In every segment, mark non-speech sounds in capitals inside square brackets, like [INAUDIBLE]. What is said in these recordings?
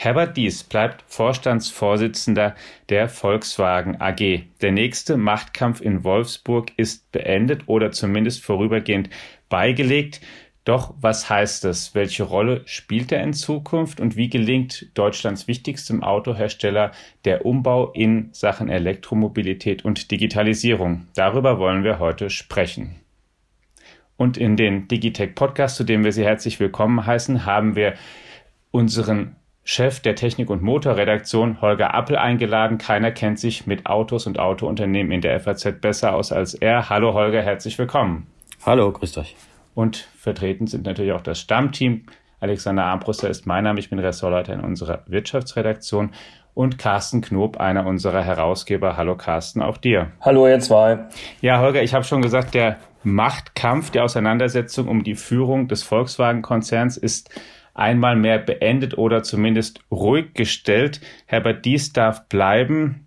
Herbert Dies bleibt Vorstandsvorsitzender der Volkswagen AG. Der nächste Machtkampf in Wolfsburg ist beendet oder zumindest vorübergehend beigelegt. Doch was heißt das? Welche Rolle spielt er in Zukunft und wie gelingt Deutschlands wichtigstem Autohersteller der Umbau in Sachen Elektromobilität und Digitalisierung? Darüber wollen wir heute sprechen. Und in den Digitech Podcast, zu dem wir Sie herzlich willkommen heißen, haben wir unseren Chef der Technik- und Motorredaktion Holger Appel eingeladen. Keiner kennt sich mit Autos und Autounternehmen in der FAZ besser aus als er. Hallo Holger, herzlich willkommen. Hallo, grüßt euch. Und vertreten sind natürlich auch das Stammteam. Alexander Armbruster ist mein Name, ich bin Ressortleiter in unserer Wirtschaftsredaktion und Carsten Knob, einer unserer Herausgeber. Hallo Carsten, auch dir. Hallo ihr zwei. Ja, Holger, ich habe schon gesagt, der Machtkampf, die Auseinandersetzung um die Führung des Volkswagen-Konzerns ist einmal mehr beendet oder zumindest ruhig gestellt. Herbert Dies darf bleiben.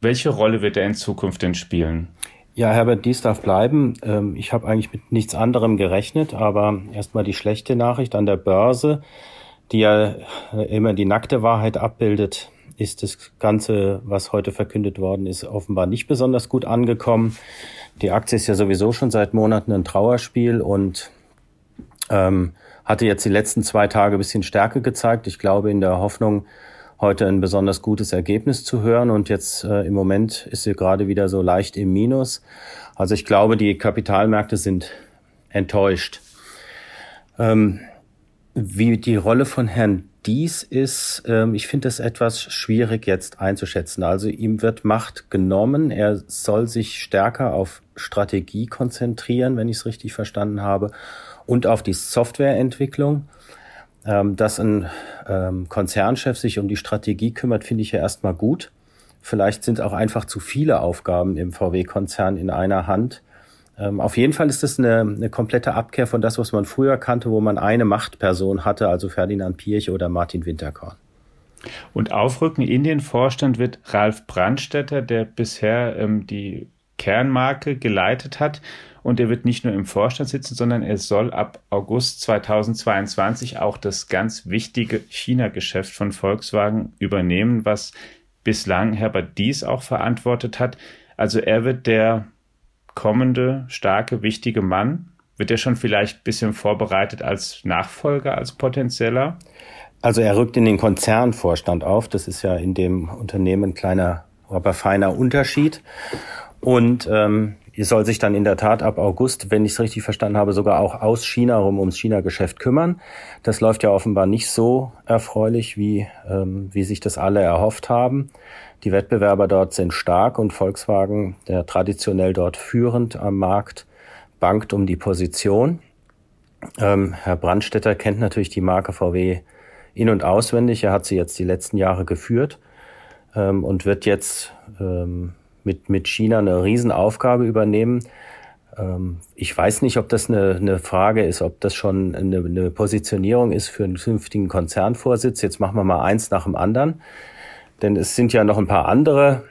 Welche Rolle wird er in Zukunft denn spielen? Ja, Herbert Dies darf bleiben. Ähm, ich habe eigentlich mit nichts anderem gerechnet, aber erstmal die schlechte Nachricht an der Börse, die ja immer die nackte Wahrheit abbildet, ist das Ganze, was heute verkündet worden ist, offenbar nicht besonders gut angekommen. Die Aktie ist ja sowieso schon seit Monaten ein Trauerspiel und ähm, hatte jetzt die letzten zwei Tage ein bisschen Stärke gezeigt. Ich glaube in der Hoffnung, heute ein besonders gutes Ergebnis zu hören. Und jetzt äh, im Moment ist sie gerade wieder so leicht im Minus. Also ich glaube, die Kapitalmärkte sind enttäuscht. Ähm, wie die Rolle von Herrn Dies ist, ähm, ich finde es etwas schwierig jetzt einzuschätzen. Also ihm wird Macht genommen. Er soll sich stärker auf Strategie konzentrieren, wenn ich es richtig verstanden habe und auf die Softwareentwicklung. Ähm, dass ein ähm, Konzernchef sich um die Strategie kümmert, finde ich ja erstmal gut. Vielleicht sind auch einfach zu viele Aufgaben im VW-Konzern in einer Hand. Ähm, auf jeden Fall ist das eine, eine komplette Abkehr von das, was man früher kannte, wo man eine Machtperson hatte, also Ferdinand Pirch oder Martin Winterkorn. Und aufrücken in den Vorstand wird Ralf Brandstetter, der bisher ähm, die Kernmarke geleitet hat. Und er wird nicht nur im Vorstand sitzen, sondern er soll ab August 2022 auch das ganz wichtige China-Geschäft von Volkswagen übernehmen, was bislang Herbert Dies auch verantwortet hat. Also er wird der kommende, starke, wichtige Mann. Wird er schon vielleicht ein bisschen vorbereitet als Nachfolger, als potenzieller? Also er rückt in den Konzernvorstand auf. Das ist ja in dem Unternehmen ein kleiner, aber feiner Unterschied. Und ähm, ihr soll sich dann in der Tat ab August, wenn ich es richtig verstanden habe, sogar auch aus China rum ums China-Geschäft kümmern. Das läuft ja offenbar nicht so erfreulich, wie, ähm, wie sich das alle erhofft haben. Die Wettbewerber dort sind stark und Volkswagen, der traditionell dort führend am Markt, bangt um die Position. Ähm, Herr Brandstetter kennt natürlich die Marke VW in- und auswendig. Er hat sie jetzt die letzten Jahre geführt ähm, und wird jetzt ähm, mit, mit China eine Riesenaufgabe übernehmen. Ähm, ich weiß nicht, ob das eine, eine Frage ist, ob das schon eine, eine Positionierung ist für einen künftigen Konzernvorsitz. Jetzt machen wir mal eins nach dem anderen. Denn es sind ja noch ein paar andere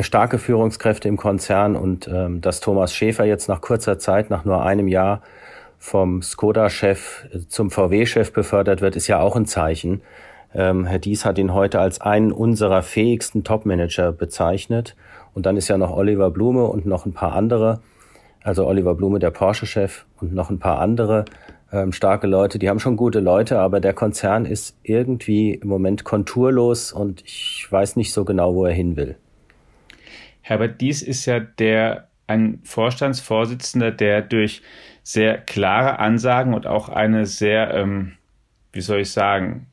starke Führungskräfte im Konzern und ähm, dass Thomas Schäfer jetzt nach kurzer Zeit, nach nur einem Jahr vom Skoda-Chef zum VW-Chef befördert wird, ist ja auch ein Zeichen. Ähm, Herr Dies hat ihn heute als einen unserer fähigsten Topmanager bezeichnet. Und dann ist ja noch Oliver Blume und noch ein paar andere, also Oliver Blume, der Porsche-Chef und noch ein paar andere ähm, starke Leute. Die haben schon gute Leute, aber der Konzern ist irgendwie im Moment konturlos und ich weiß nicht so genau, wo er hin will. Herbert Dies ist ja der ein Vorstandsvorsitzender, der durch sehr klare Ansagen und auch eine sehr, ähm, wie soll ich sagen,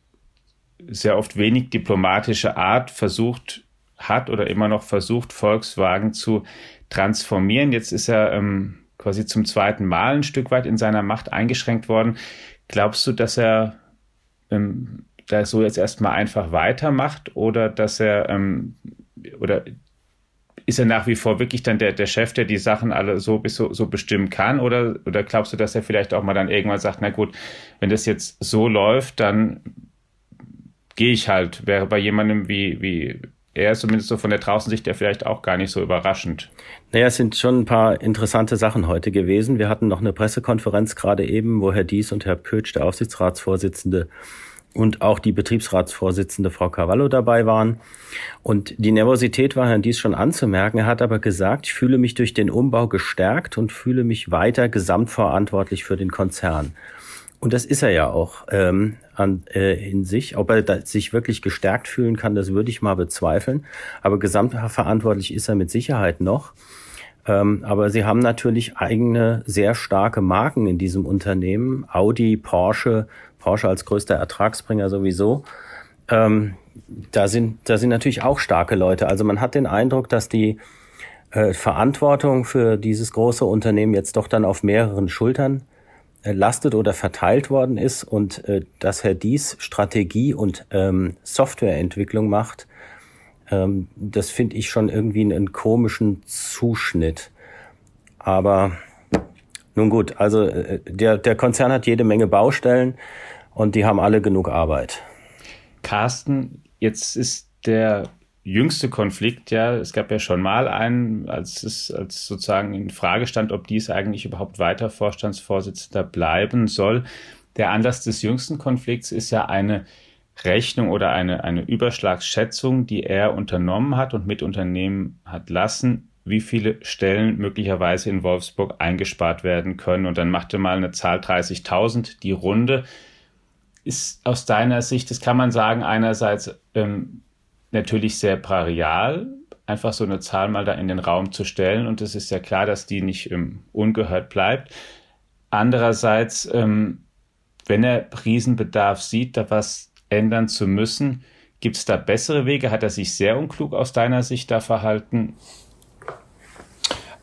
sehr oft wenig diplomatische Art versucht hat oder immer noch versucht, Volkswagen zu transformieren. Jetzt ist er ähm, quasi zum zweiten Mal ein Stück weit in seiner Macht eingeschränkt worden. Glaubst du, dass er ähm, da so jetzt erstmal einfach weitermacht oder dass er ähm, oder ist er nach wie vor wirklich dann der, der Chef, der die Sachen alle so bis so, so bestimmen kann? Oder, oder glaubst du, dass er vielleicht auch mal dann irgendwann sagt, na gut, wenn das jetzt so läuft, dann gehe ich halt. Wäre bei jemandem wie, wie eher zumindest so von der Draußensicht ja vielleicht auch gar nicht so überraschend. Naja, es sind schon ein paar interessante Sachen heute gewesen. Wir hatten noch eine Pressekonferenz gerade eben, wo Herr Dies und Herr Pötsch, der Aufsichtsratsvorsitzende, und auch die Betriebsratsvorsitzende Frau Cavallo dabei waren. Und die Nervosität war Herrn Dies schon anzumerken. Er hat aber gesagt, ich fühle mich durch den Umbau gestärkt und fühle mich weiter gesamtverantwortlich für den Konzern. Und das ist er ja auch ähm, an, äh, in sich. Ob er sich wirklich gestärkt fühlen kann, das würde ich mal bezweifeln. Aber gesamtverantwortlich ist er mit Sicherheit noch. Ähm, aber sie haben natürlich eigene sehr starke Marken in diesem Unternehmen. Audi, Porsche, Porsche als größter Ertragsbringer sowieso. Ähm, da sind, da sind natürlich auch starke Leute. Also man hat den Eindruck, dass die äh, Verantwortung für dieses große Unternehmen jetzt doch dann auf mehreren Schultern lastet oder verteilt worden ist und äh, dass Herr Dies Strategie und ähm, Softwareentwicklung macht, ähm, das finde ich schon irgendwie einen, einen komischen Zuschnitt. Aber nun gut, also äh, der, der Konzern hat jede Menge Baustellen und die haben alle genug Arbeit. Carsten, jetzt ist der jüngste Konflikt, ja, es gab ja schon mal einen, als es als sozusagen in Frage stand, ob dies eigentlich überhaupt weiter Vorstandsvorsitzender bleiben soll. Der Anlass des jüngsten Konflikts ist ja eine Rechnung oder eine, eine Überschlagsschätzung, die er unternommen hat und mit unternehmen hat lassen, wie viele Stellen möglicherweise in Wolfsburg eingespart werden können. Und dann machte mal eine Zahl 30.000 die Runde ist aus deiner Sicht, das kann man sagen, einerseits ähm, natürlich sehr brachial, einfach so eine Zahl mal da in den Raum zu stellen und es ist ja klar, dass die nicht ähm, ungehört bleibt. Andererseits, ähm, wenn er Riesenbedarf sieht, da was ändern zu müssen, gibt es da bessere Wege? Hat er sich sehr unklug aus deiner Sicht da verhalten?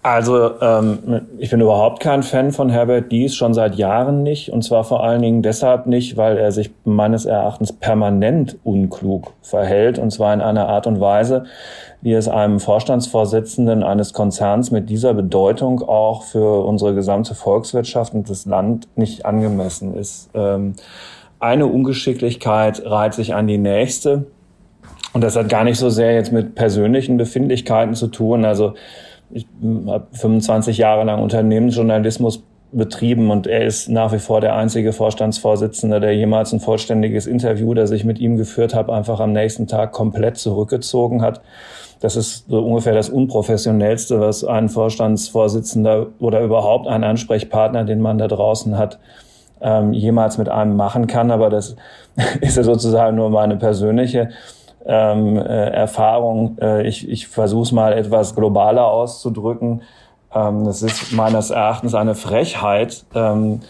Also ähm, ich bin überhaupt kein Fan von Herbert Dies, schon seit Jahren nicht. Und zwar vor allen Dingen deshalb nicht, weil er sich meines Erachtens permanent unklug verhält. Und zwar in einer Art und Weise, wie es einem Vorstandsvorsitzenden eines Konzerns mit dieser Bedeutung auch für unsere gesamte Volkswirtschaft und das Land nicht angemessen ist. Ähm, eine Ungeschicklichkeit reiht sich an die nächste. Und das hat gar nicht so sehr jetzt mit persönlichen Befindlichkeiten zu tun. Also ich habe 25 Jahre lang Unternehmensjournalismus betrieben und er ist nach wie vor der einzige Vorstandsvorsitzende, der jemals ein vollständiges Interview, das ich mit ihm geführt habe, einfach am nächsten Tag komplett zurückgezogen hat. Das ist so ungefähr das Unprofessionellste, was ein Vorstandsvorsitzender oder überhaupt ein Ansprechpartner, den man da draußen hat, ähm, jemals mit einem machen kann. Aber das [LAUGHS] ist ja sozusagen nur meine persönliche ähm, äh, Erfahrung. Äh, ich ich versuche es mal etwas globaler auszudrücken. Ähm, ist meines Erachtens eine Frechheit, ähm,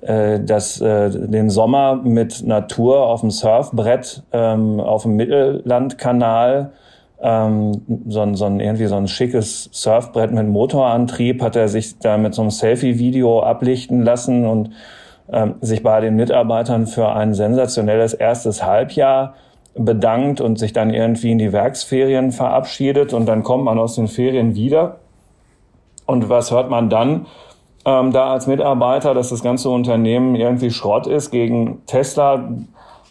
äh, dass äh, den Sommer mit Natur auf dem Surfbrett ähm, auf dem Mittellandkanal ähm, so, ein, so ein irgendwie so ein schickes Surfbrett mit Motorantrieb hat er sich da mit so einem Selfie-Video ablichten lassen und ähm, sich bei den Mitarbeitern für ein sensationelles erstes Halbjahr bedankt und sich dann irgendwie in die Werksferien verabschiedet und dann kommt man aus den Ferien wieder. Und was hört man dann? Ähm, da als Mitarbeiter, dass das ganze Unternehmen irgendwie Schrott ist gegen Tesla,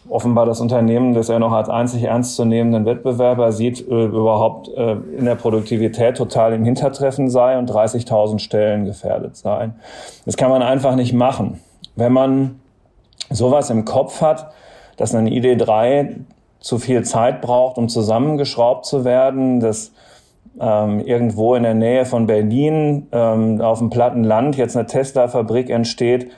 offenbar das Unternehmen, das er noch als einzig ernstzunehmenden Wettbewerber sieht, äh, überhaupt äh, in der Produktivität total im Hintertreffen sei und 30.000 Stellen gefährdet seien. Das kann man einfach nicht machen. Wenn man sowas im Kopf hat, dass eine ID3 zu viel Zeit braucht, um zusammengeschraubt zu werden, dass ähm, irgendwo in der Nähe von Berlin ähm, auf dem platten Land jetzt eine Tesla-Fabrik entsteht,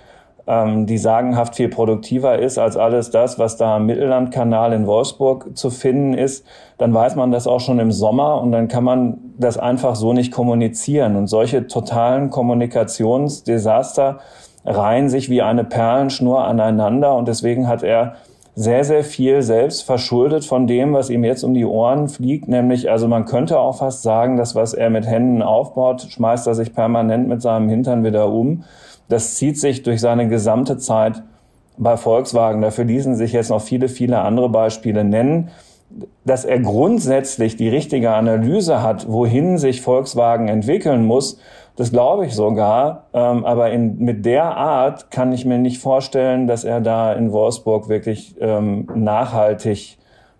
ähm, die sagenhaft viel produktiver ist als alles das, was da am Mittellandkanal in Wolfsburg zu finden ist, dann weiß man das auch schon im Sommer und dann kann man das einfach so nicht kommunizieren. Und solche totalen Kommunikationsdesaster reihen sich wie eine Perlenschnur aneinander und deswegen hat er sehr, sehr viel selbst verschuldet von dem, was ihm jetzt um die Ohren fliegt. Nämlich, also man könnte auch fast sagen, das, was er mit Händen aufbaut, schmeißt er sich permanent mit seinem Hintern wieder um. Das zieht sich durch seine gesamte Zeit bei Volkswagen. Dafür ließen sich jetzt noch viele, viele andere Beispiele nennen. Dass er grundsätzlich die richtige Analyse hat, wohin sich Volkswagen entwickeln muss, das glaube ich sogar. Ähm, aber in, mit der Art kann ich mir nicht vorstellen, dass er da in Wolfsburg wirklich ähm, nachhaltig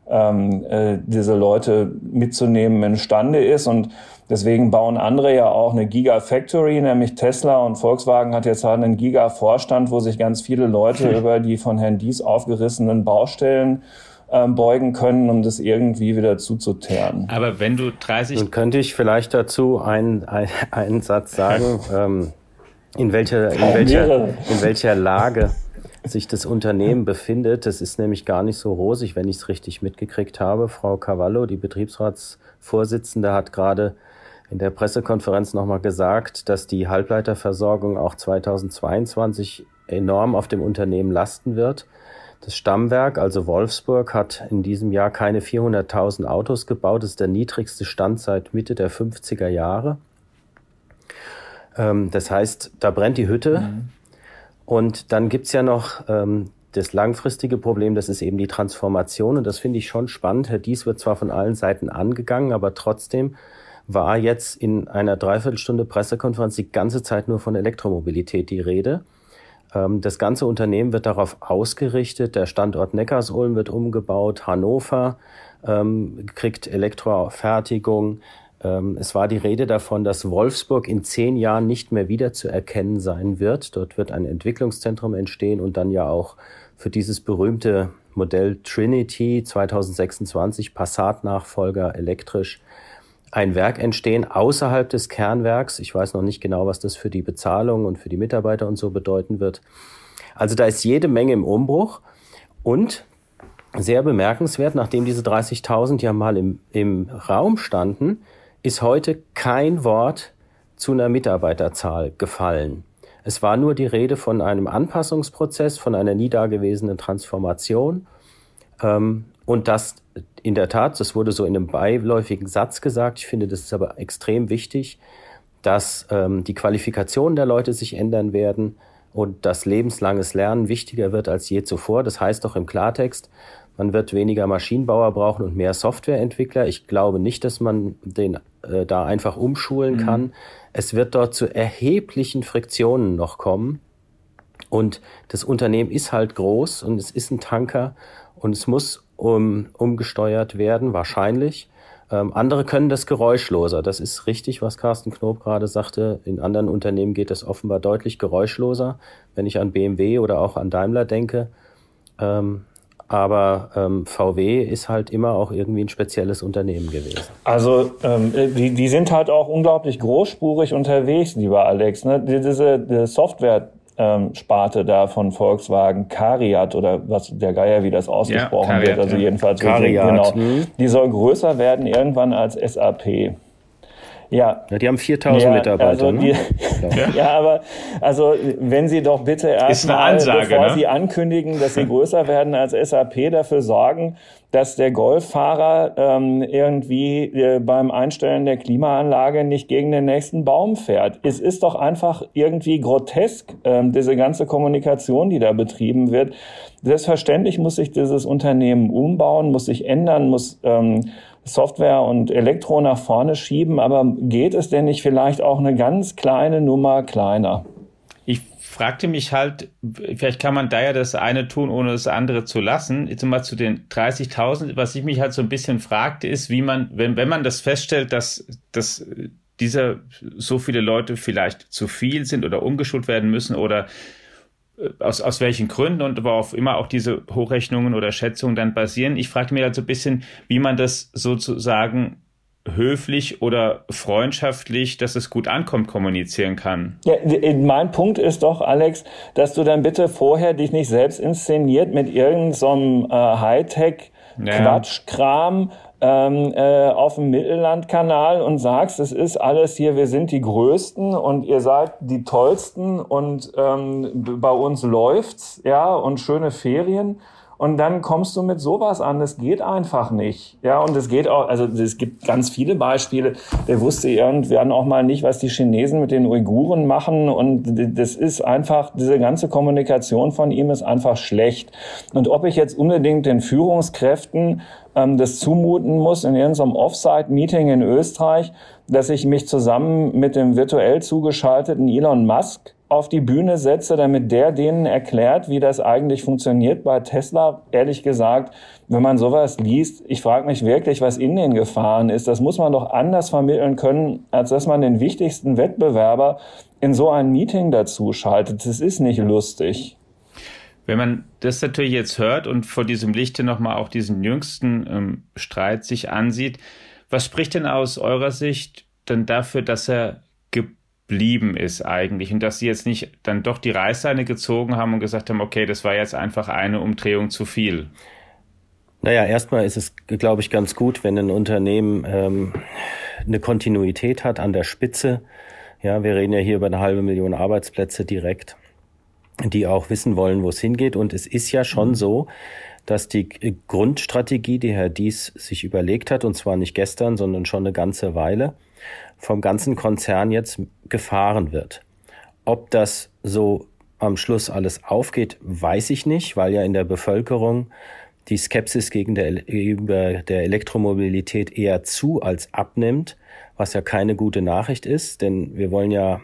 ähm, äh, diese Leute mitzunehmen imstande ist. Und deswegen bauen andere ja auch eine Gigafactory, nämlich Tesla und Volkswagen hat jetzt halt einen Giga-Vorstand, wo sich ganz viele Leute [LAUGHS] über die von Herrn Dies aufgerissenen Baustellen ähm, beugen können, um das irgendwie wieder zuzuteeren. Aber wenn du 30... Nun könnte ich vielleicht dazu einen, einen Satz sagen, [LAUGHS] ähm, in, welcher, in, welcher, in welcher Lage sich das Unternehmen befindet. Das ist nämlich gar nicht so rosig, wenn ich es richtig mitgekriegt habe. Frau Cavallo, die Betriebsratsvorsitzende, hat gerade in der Pressekonferenz nochmal gesagt, dass die Halbleiterversorgung auch 2022 enorm auf dem Unternehmen lasten wird. Das Stammwerk, also Wolfsburg, hat in diesem Jahr keine 400.000 Autos gebaut. Das ist der niedrigste Stand seit Mitte der 50er Jahre. Ähm, das heißt, da brennt die Hütte. Mhm. Und dann gibt's ja noch ähm, das langfristige Problem, das ist eben die Transformation. Und das finde ich schon spannend. Herr Dies wird zwar von allen Seiten angegangen, aber trotzdem war jetzt in einer Dreiviertelstunde Pressekonferenz die ganze Zeit nur von Elektromobilität die Rede. Ähm, das ganze Unternehmen wird darauf ausgerichtet. Der Standort Neckarsulm wird umgebaut. Hannover ähm, kriegt Elektrofertigung. Ähm, es war die Rede davon, dass Wolfsburg in zehn Jahren nicht mehr wieder zu erkennen sein wird. Dort wird ein Entwicklungszentrum entstehen und dann ja auch für dieses berühmte Modell Trinity 2026 Passat-Nachfolger elektrisch ein Werk entstehen außerhalb des Kernwerks. Ich weiß noch nicht genau, was das für die Bezahlung und für die Mitarbeiter und so bedeuten wird. Also da ist jede Menge im Umbruch und sehr bemerkenswert, nachdem diese 30.000 ja mal im, im Raum standen, ist heute kein Wort zu einer Mitarbeiterzahl gefallen. Es war nur die Rede von einem Anpassungsprozess, von einer nie dagewesenen Transformation. Ähm, und das in der Tat, das wurde so in einem beiläufigen Satz gesagt. Ich finde, das ist aber extrem wichtig, dass ähm, die Qualifikationen der Leute sich ändern werden und dass lebenslanges Lernen wichtiger wird als je zuvor. Das heißt doch im Klartext, man wird weniger Maschinenbauer brauchen und mehr Softwareentwickler. Ich glaube nicht, dass man den äh, da einfach umschulen mhm. kann. Es wird dort zu erheblichen Friktionen noch kommen. Und das Unternehmen ist halt groß und es ist ein Tanker und es muss um, umgesteuert werden, wahrscheinlich. Ähm, andere können das geräuschloser. Das ist richtig, was Carsten Knob gerade sagte. In anderen Unternehmen geht das offenbar deutlich geräuschloser. Wenn ich an BMW oder auch an Daimler denke, ähm, aber ähm, VW ist halt immer auch irgendwie ein spezielles Unternehmen gewesen. Also ähm, die, die sind halt auch unglaublich großspurig unterwegs, lieber Alex. Ne? Diese die Software ähm, Sparte da von Volkswagen, Cariat oder was der Geier, wie das ausgesprochen ja, Cariat, wird, also jedenfalls Cariat, genau, mhm. die soll größer werden irgendwann als SAP. Ja. ja die haben 4000 ja, Mitarbeiter. Also ne? ja. [LAUGHS] ja, aber also wenn Sie doch bitte erstmal, bevor ne? Sie ankündigen, dass Sie größer werden als SAP, dafür sorgen, dass der Golffahrer ähm, irgendwie äh, beim Einstellen der Klimaanlage nicht gegen den nächsten Baum fährt. Es ist doch einfach irgendwie grotesk, ähm, diese ganze Kommunikation, die da betrieben wird. Selbstverständlich muss sich dieses Unternehmen umbauen, muss sich ändern, muss ähm, Software und Elektro nach vorne schieben, aber geht es denn nicht vielleicht auch eine ganz kleine Nummer kleiner? Fragte mich halt, vielleicht kann man da ja das eine tun, ohne das andere zu lassen. Jetzt mal zu den 30.000. Was ich mich halt so ein bisschen fragte, ist, wie man, wenn, wenn man das feststellt, dass, dass dieser so viele Leute vielleicht zu viel sind oder umgeschult werden müssen oder äh, aus, aus welchen Gründen und worauf immer auch diese Hochrechnungen oder Schätzungen dann basieren. Ich frage mich halt so ein bisschen, wie man das sozusagen höflich oder freundschaftlich, dass es gut ankommt, kommunizieren kann. Ja, mein Punkt ist doch, Alex, dass du dann bitte vorher dich nicht selbst inszeniert mit irgendeinem so äh, Hightech Quatschkram, ähm, äh, auf dem Mittellandkanal und sagst, es ist alles hier, wir sind die Größten und ihr seid die Tollsten und ähm, bei uns läuft's, ja, und schöne Ferien. Und dann kommst du mit sowas an. Das geht einfach nicht. Ja, und es geht auch, also es gibt ganz viele Beispiele. Der wusste irgendwann auch mal nicht, was die Chinesen mit den Uiguren machen. Und das ist einfach, diese ganze Kommunikation von ihm ist einfach schlecht. Und ob ich jetzt unbedingt den Führungskräften ähm, das zumuten muss in irgendeinem Offsite-Meeting in Österreich, dass ich mich zusammen mit dem virtuell zugeschalteten Elon Musk auf die Bühne setze, damit der denen erklärt, wie das eigentlich funktioniert bei Tesla. Ehrlich gesagt, wenn man sowas liest, ich frage mich wirklich, was in den Gefahren ist. Das muss man doch anders vermitteln können, als dass man den wichtigsten Wettbewerber in so ein Meeting dazu schaltet. Das ist nicht lustig. Wenn man das natürlich jetzt hört und vor diesem Lichte nochmal auch diesen jüngsten ähm, Streit sich ansieht, was spricht denn aus eurer Sicht denn dafür, dass er geblieben ist eigentlich und dass sie jetzt nicht dann doch die Reißleine gezogen haben und gesagt haben, okay, das war jetzt einfach eine Umdrehung zu viel? Naja, erstmal ist es, glaube ich, ganz gut, wenn ein Unternehmen ähm, eine Kontinuität hat an der Spitze. Ja, wir reden ja hier über eine halbe Million Arbeitsplätze direkt, die auch wissen wollen, wo es hingeht. Und es ist ja schon mhm. so, dass die Grundstrategie, die Herr Dies sich überlegt hat, und zwar nicht gestern, sondern schon eine ganze Weile, vom ganzen Konzern jetzt gefahren wird. Ob das so am Schluss alles aufgeht, weiß ich nicht, weil ja in der Bevölkerung die Skepsis gegen der, gegenüber der Elektromobilität eher zu als abnimmt, was ja keine gute Nachricht ist, denn wir wollen ja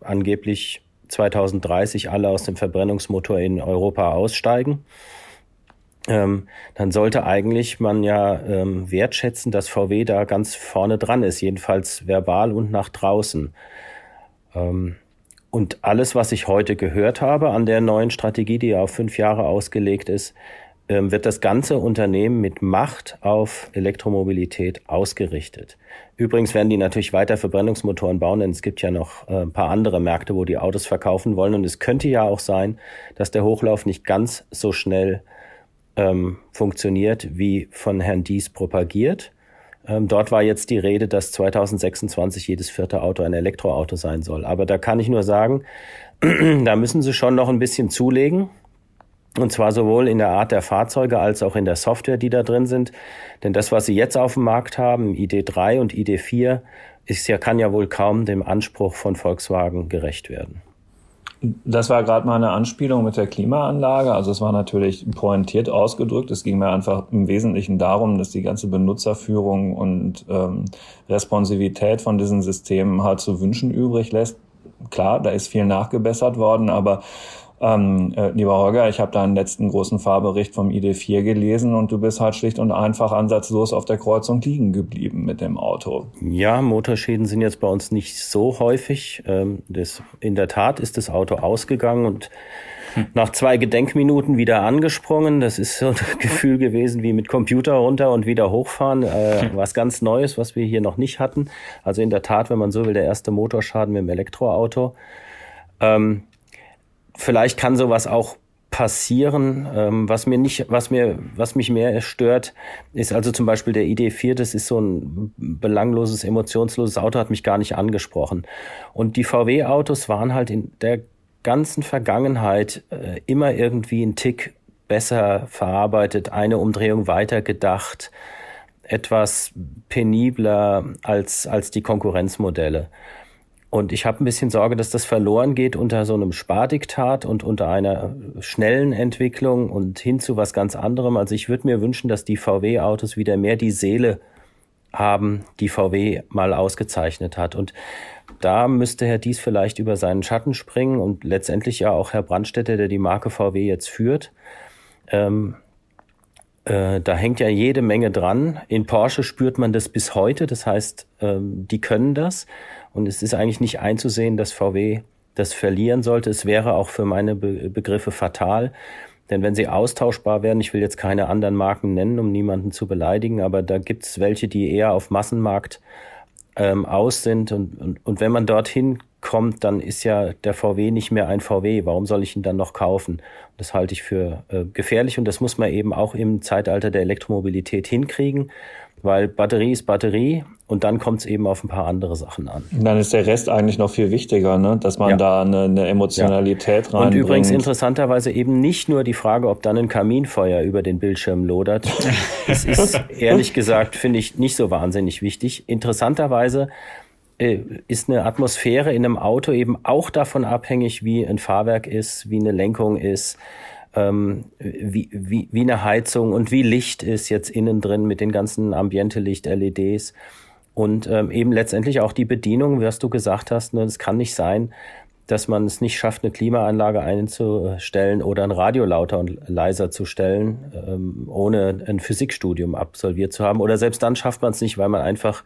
angeblich 2030 alle aus dem Verbrennungsmotor in Europa aussteigen. Ähm, dann sollte eigentlich man ja ähm, wertschätzen, dass VW da ganz vorne dran ist, jedenfalls verbal und nach draußen. Ähm, und alles, was ich heute gehört habe an der neuen Strategie, die ja auf fünf Jahre ausgelegt ist, ähm, wird das ganze Unternehmen mit Macht auf Elektromobilität ausgerichtet. Übrigens werden die natürlich weiter Verbrennungsmotoren bauen, denn es gibt ja noch äh, ein paar andere Märkte, wo die Autos verkaufen wollen. Und es könnte ja auch sein, dass der Hochlauf nicht ganz so schnell ähm, funktioniert, wie von Herrn Dies propagiert. Ähm, dort war jetzt die Rede, dass 2026 jedes vierte Auto ein Elektroauto sein soll. Aber da kann ich nur sagen, [CLEARS THROAT] da müssen sie schon noch ein bisschen zulegen. Und zwar sowohl in der Art der Fahrzeuge als auch in der Software, die da drin sind. Denn das, was sie jetzt auf dem Markt haben, ID3 und ID4, ist ja, kann ja wohl kaum dem Anspruch von Volkswagen gerecht werden. Das war gerade mal eine Anspielung mit der Klimaanlage. Also es war natürlich pointiert ausgedrückt. Es ging mir einfach im Wesentlichen darum, dass die ganze Benutzerführung und ähm, Responsivität von diesen Systemen halt zu wünschen übrig lässt. Klar, da ist viel nachgebessert worden, aber ähm, äh, lieber Holger, ich habe deinen letzten großen Fahrbericht vom ID4 gelesen und du bist halt schlicht und einfach ansatzlos auf der Kreuzung liegen geblieben mit dem Auto. Ja, Motorschäden sind jetzt bei uns nicht so häufig. Ähm, das, in der Tat ist das Auto ausgegangen und hm. nach zwei Gedenkminuten wieder angesprungen. Das ist so ein [LAUGHS] Gefühl gewesen wie mit Computer runter und wieder hochfahren. Äh, [LAUGHS] was ganz Neues, was wir hier noch nicht hatten. Also in der Tat, wenn man so will, der erste Motorschaden mit dem Elektroauto. Ähm, vielleicht kann sowas auch passieren. Ähm, was mir nicht, was mir, was mich mehr stört, ist also zum Beispiel der ID4. Das ist so ein belangloses, emotionsloses Auto, hat mich gar nicht angesprochen. Und die VW-Autos waren halt in der ganzen Vergangenheit äh, immer irgendwie ein Tick besser verarbeitet, eine Umdrehung weiter gedacht, etwas penibler als als die Konkurrenzmodelle. Und ich habe ein bisschen Sorge, dass das verloren geht unter so einem Spardiktat und unter einer schnellen Entwicklung und hin zu was ganz anderem. Also ich würde mir wünschen, dass die VW-Autos wieder mehr die Seele haben, die VW mal ausgezeichnet hat. Und da müsste Herr Dies vielleicht über seinen Schatten springen und letztendlich ja auch Herr Brandstätter, der die Marke VW jetzt führt. Ähm, äh, da hängt ja jede Menge dran. In Porsche spürt man das bis heute. Das heißt, ähm, die können das. Und es ist eigentlich nicht einzusehen, dass VW das verlieren sollte. Es wäre auch für meine Be Begriffe fatal. Denn wenn sie austauschbar wären, ich will jetzt keine anderen Marken nennen, um niemanden zu beleidigen, aber da gibt es welche, die eher auf Massenmarkt ähm, aus sind. Und, und, und wenn man dorthin kommt, dann ist ja der VW nicht mehr ein VW. Warum soll ich ihn dann noch kaufen? Das halte ich für äh, gefährlich und das muss man eben auch im Zeitalter der Elektromobilität hinkriegen weil Batterie ist Batterie und dann kommt es eben auf ein paar andere Sachen an. Dann ist der Rest eigentlich noch viel wichtiger, ne? dass man ja. da eine, eine Emotionalität ja. rein. Und übrigens interessanterweise eben nicht nur die Frage, ob dann ein Kaminfeuer über den Bildschirm lodert. [LAUGHS] das ist ehrlich gesagt, finde ich, nicht so wahnsinnig wichtig. Interessanterweise äh, ist eine Atmosphäre in einem Auto eben auch davon abhängig, wie ein Fahrwerk ist, wie eine Lenkung ist ähm, wie, wie, wie eine Heizung und wie Licht ist jetzt innen drin mit den ganzen Ambiente-Licht-LEDs. Und ähm, eben letztendlich auch die Bedienung, was du gesagt hast, ne, es kann nicht sein, dass man es nicht schafft, eine Klimaanlage einzustellen oder ein Radio lauter und leiser zu stellen, ähm, ohne ein Physikstudium absolviert zu haben. Oder selbst dann schafft man es nicht, weil man einfach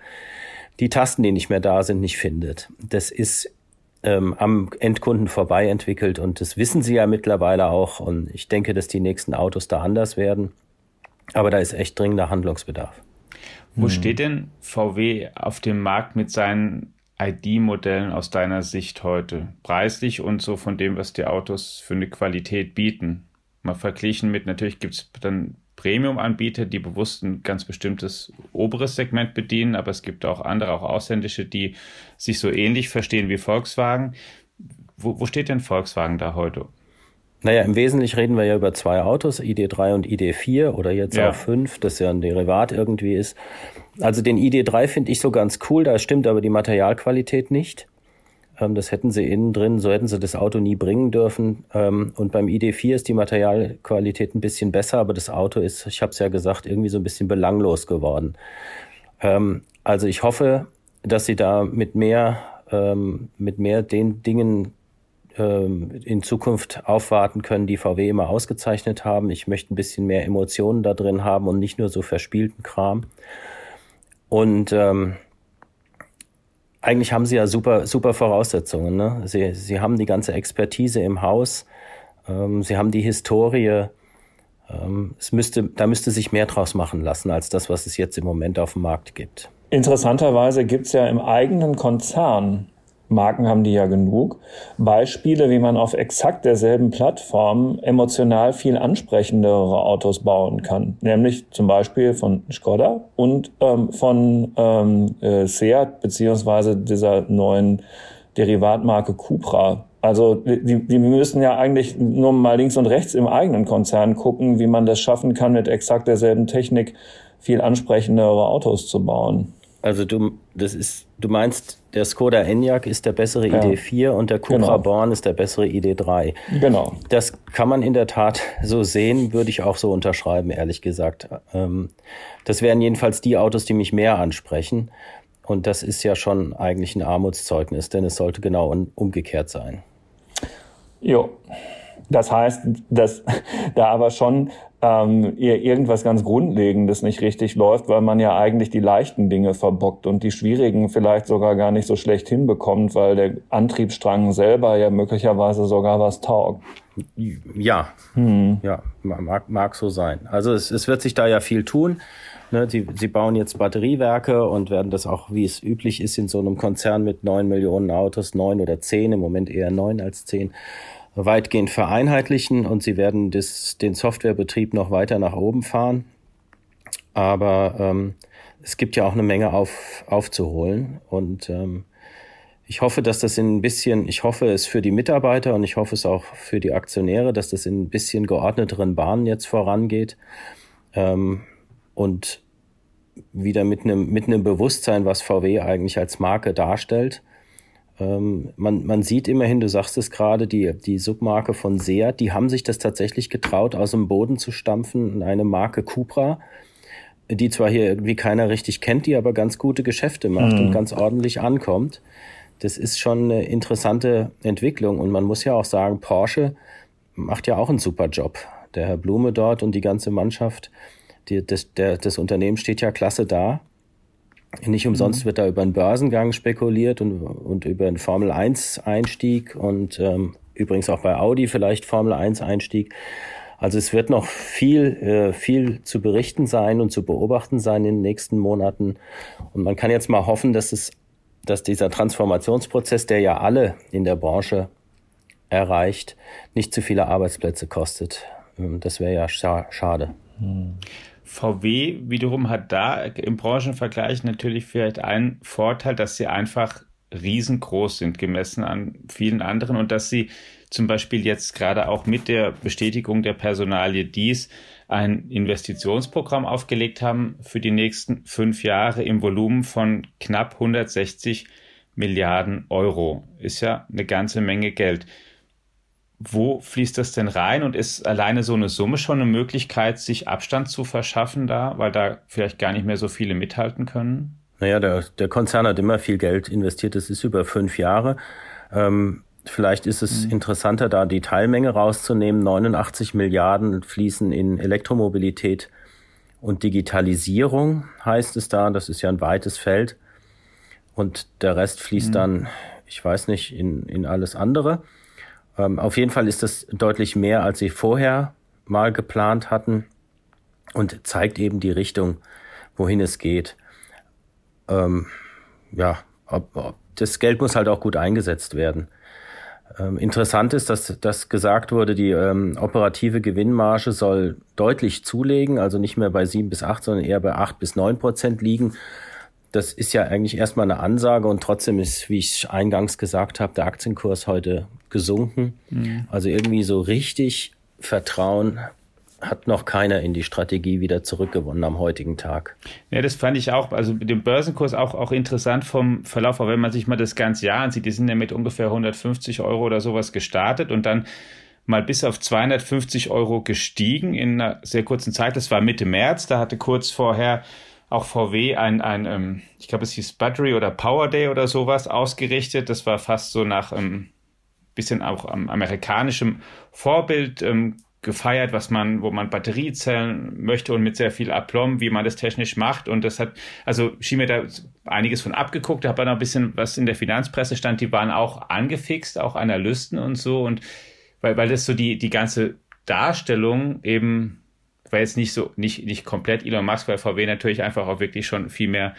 die Tasten, die nicht mehr da sind, nicht findet. Das ist ähm, am Endkunden vorbei entwickelt und das wissen sie ja mittlerweile auch. Und ich denke, dass die nächsten Autos da anders werden. Aber da ist echt dringender Handlungsbedarf. Wo hm. steht denn VW auf dem Markt mit seinen ID-Modellen aus deiner Sicht heute? Preislich und so von dem, was die Autos für eine Qualität bieten. Mal verglichen mit, natürlich gibt es dann Premium-Anbieter, die bewusst ein ganz bestimmtes oberes Segment bedienen, aber es gibt auch andere, auch ausländische, die sich so ähnlich verstehen wie Volkswagen. Wo, wo steht denn Volkswagen da heute? Naja, im Wesentlichen reden wir ja über zwei Autos, ID3 und ID4 oder jetzt ja. auch 5, das ja ein Derivat irgendwie ist. Also den ID3 finde ich so ganz cool, da stimmt aber die Materialqualität nicht. Ähm, das hätten sie innen drin, so hätten sie das Auto nie bringen dürfen. Ähm, und beim ID4 ist die Materialqualität ein bisschen besser, aber das Auto ist, ich habe es ja gesagt, irgendwie so ein bisschen belanglos geworden. Ähm, also ich hoffe, dass sie da mit mehr, mit mehr den Dingen in Zukunft aufwarten können, die VW immer ausgezeichnet haben. Ich möchte ein bisschen mehr Emotionen da drin haben und nicht nur so verspielten Kram. Und ähm, eigentlich haben sie ja super, super Voraussetzungen. Ne? Sie, sie haben die ganze Expertise im Haus, ähm, sie haben die Historie. Ähm, es müsste, da müsste sich mehr draus machen lassen als das, was es jetzt im Moment auf dem Markt gibt. Interessanterweise gibt es ja im eigenen Konzern Marken haben die ja genug. Beispiele, wie man auf exakt derselben Plattform emotional viel ansprechendere Autos bauen kann. Nämlich zum Beispiel von Skoda und ähm, von ähm, äh, Seat beziehungsweise dieser neuen Derivatmarke Cupra. Also die, die müssen ja eigentlich nur mal links und rechts im eigenen Konzern gucken, wie man das schaffen kann, mit exakt derselben Technik viel ansprechendere Autos zu bauen. Also du, das ist, du meinst, der Skoda Enyaq ist der bessere ja. ID4 und der Cupra genau. Born ist der bessere ID3. Genau. Das kann man in der Tat so sehen, würde ich auch so unterschreiben, ehrlich gesagt. Ähm, das wären jedenfalls die Autos, die mich mehr ansprechen. Und das ist ja schon eigentlich ein Armutszeugnis, denn es sollte genau umgekehrt sein. Jo. Das heißt, dass [LAUGHS] da aber schon ähm, irgendwas ganz Grundlegendes nicht richtig läuft, weil man ja eigentlich die leichten Dinge verbockt und die schwierigen vielleicht sogar gar nicht so schlecht hinbekommt, weil der Antriebsstrang selber ja möglicherweise sogar was taugt. Ja, hm. ja, mag, mag so sein. Also es, es wird sich da ja viel tun. Ne, sie, sie bauen jetzt Batteriewerke und werden das auch, wie es üblich ist, in so einem Konzern mit neun Millionen Autos, neun oder zehn, im Moment eher neun als zehn, weitgehend vereinheitlichen und sie werden das, den Softwarebetrieb noch weiter nach oben fahren. Aber ähm, es gibt ja auch eine Menge auf, aufzuholen und ähm, ich hoffe, dass das in ein bisschen, ich hoffe es für die Mitarbeiter und ich hoffe es auch für die Aktionäre, dass das in ein bisschen geordneteren Bahnen jetzt vorangeht ähm, und wieder mit einem, mit einem Bewusstsein, was VW eigentlich als Marke darstellt man, man sieht immerhin, du sagst es gerade, die, die Submarke von Seat, die haben sich das tatsächlich getraut, aus dem Boden zu stampfen, eine Marke Cupra, die zwar hier irgendwie keiner richtig kennt, die aber ganz gute Geschäfte macht mhm. und ganz ordentlich ankommt. Das ist schon eine interessante Entwicklung und man muss ja auch sagen, Porsche macht ja auch einen super Job. Der Herr Blume dort und die ganze Mannschaft, die, das, der, das Unternehmen steht ja klasse da. Nicht umsonst mhm. wird da über einen Börsengang spekuliert und, und über einen Formel 1 Einstieg und ähm, übrigens auch bei Audi vielleicht Formel 1 Einstieg. Also es wird noch viel, äh, viel zu berichten sein und zu beobachten sein in den nächsten Monaten. Und man kann jetzt mal hoffen, dass es, dass dieser Transformationsprozess, der ja alle in der Branche erreicht, nicht zu viele Arbeitsplätze kostet. Ähm, das wäre ja scha schade. Mhm. VW wiederum hat da im Branchenvergleich natürlich vielleicht einen Vorteil, dass sie einfach riesengroß sind, gemessen an vielen anderen und dass sie zum Beispiel jetzt gerade auch mit der Bestätigung der Personalie dies ein Investitionsprogramm aufgelegt haben für die nächsten fünf Jahre im Volumen von knapp 160 Milliarden Euro. Ist ja eine ganze Menge Geld wo fließt das denn rein und ist alleine so eine Summe schon eine Möglichkeit, sich Abstand zu verschaffen da, weil da vielleicht gar nicht mehr so viele mithalten können? Naja, der, der Konzern hat immer viel Geld investiert, das ist über fünf Jahre. Ähm, Vielleicht ist es mhm. interessanter, da die Teilmenge rauszunehmen. 89 Milliarden fließen in Elektromobilität und Digitalisierung, heißt es da. Das ist ja ein weites Feld. Und der Rest fließt mhm. dann, ich weiß nicht, in, in alles andere. Ähm, auf jeden Fall ist das deutlich mehr, als sie vorher mal geplant hatten und zeigt eben die Richtung, wohin es geht. Ähm, ja, ob, ob, das Geld muss halt auch gut eingesetzt werden. Ähm, interessant ist, dass, dass gesagt wurde, die ähm, operative Gewinnmarge soll deutlich zulegen, also nicht mehr bei sieben bis acht, sondern eher bei acht bis neun Prozent liegen. Das ist ja eigentlich erstmal eine Ansage und trotzdem ist, wie ich eingangs gesagt habe, der Aktienkurs heute gesunken. Mhm. Also irgendwie so richtig Vertrauen hat noch keiner in die Strategie wieder zurückgewonnen am heutigen Tag. Ja, das fand ich auch, also mit dem Börsenkurs auch, auch interessant vom Verlauf, aber wenn man sich mal das ganze Jahr ansieht, die sind ja mit ungefähr 150 Euro oder sowas gestartet und dann mal bis auf 250 Euro gestiegen in einer sehr kurzen Zeit. Das war Mitte März, da hatte kurz vorher auch VW ein, ein ähm, ich glaube, es hieß Battery oder Power Day oder sowas ausgerichtet. Das war fast so nach ähm, bisschen auch am amerikanischem Vorbild ähm, gefeiert, was man, wo man Batteriezellen möchte und mit sehr viel Aplomb, wie man das technisch macht. Und das hat, also schien mir da einiges von abgeguckt, habe noch ein bisschen, was in der Finanzpresse stand, die waren auch angefixt, auch Analysten und so. Und weil, weil das so die, die ganze Darstellung eben, war jetzt nicht so, nicht, nicht komplett Elon Musk, weil VW natürlich einfach auch wirklich schon viel mehr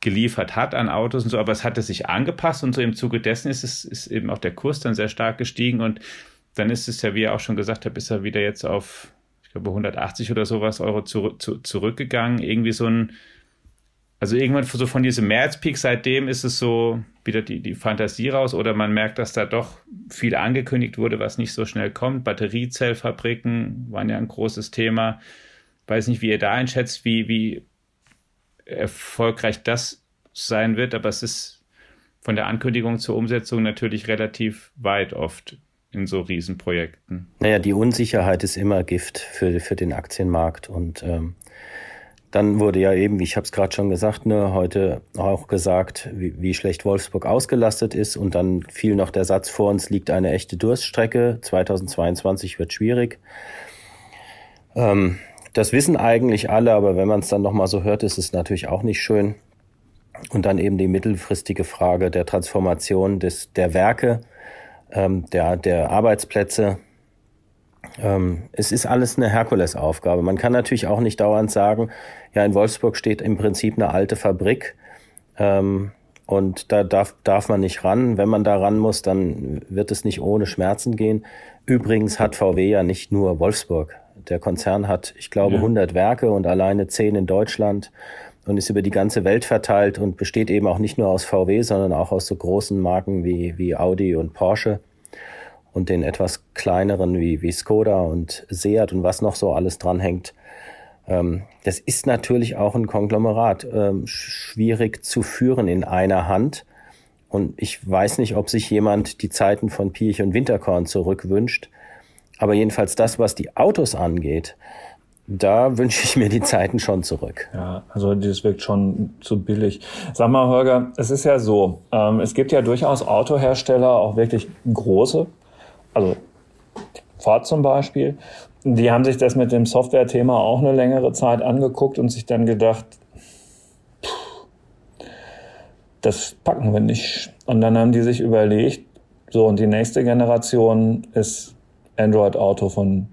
geliefert hat an Autos und so, aber es hatte sich angepasst und so im Zuge dessen ist es, ist eben auch der Kurs dann sehr stark gestiegen und dann ist es ja, wie er auch schon gesagt hat, ist er wieder jetzt auf, ich glaube, 180 oder sowas Euro zu, zu, zurückgegangen. Irgendwie so ein, also irgendwann so von diesem Märzpeak seitdem ist es so wieder die, die Fantasie raus oder man merkt, dass da doch viel angekündigt wurde, was nicht so schnell kommt. Batteriezellfabriken waren ja ein großes Thema. Weiß nicht, wie ihr da einschätzt, wie, wie erfolgreich das sein wird, aber es ist von der Ankündigung zur Umsetzung natürlich relativ weit oft in so Riesenprojekten? Naja, die Unsicherheit ist immer Gift für, für den Aktienmarkt. Und ähm, dann wurde ja eben, wie ich habe es gerade schon gesagt, ne, heute auch gesagt, wie, wie schlecht Wolfsburg ausgelastet ist. Und dann fiel noch der Satz, vor uns liegt eine echte Durststrecke. 2022 wird schwierig. Ähm, das wissen eigentlich alle, aber wenn man es dann nochmal so hört, ist es natürlich auch nicht schön. Und dann eben die mittelfristige Frage der Transformation des, der Werke ähm, der, der Arbeitsplätze. Ähm, es ist alles eine Herkulesaufgabe. Man kann natürlich auch nicht dauernd sagen, ja, in Wolfsburg steht im Prinzip eine alte Fabrik. Ähm, und da darf, darf man nicht ran. Wenn man da ran muss, dann wird es nicht ohne Schmerzen gehen. Übrigens hat VW ja nicht nur Wolfsburg. Der Konzern hat, ich glaube, ja. 100 Werke und alleine 10 in Deutschland und ist über die ganze Welt verteilt und besteht eben auch nicht nur aus VW, sondern auch aus so großen Marken wie, wie Audi und Porsche und den etwas kleineren wie, wie Skoda und Seat und was noch so alles dranhängt. Ähm, das ist natürlich auch ein Konglomerat, ähm, schwierig zu führen in einer Hand. Und ich weiß nicht, ob sich jemand die Zeiten von Piech und Winterkorn zurückwünscht. Aber jedenfalls das, was die Autos angeht, da [LAUGHS] wünsche ich mir die Zeiten schon zurück. Ja, also das wirkt schon zu billig. Sag mal, Holger, es ist ja so, ähm, es gibt ja durchaus Autohersteller, auch wirklich große, also Ford zum Beispiel, die haben sich das mit dem Software-Thema auch eine längere Zeit angeguckt und sich dann gedacht, das packen wir nicht. Und dann haben die sich überlegt, so und die nächste Generation ist Android Auto von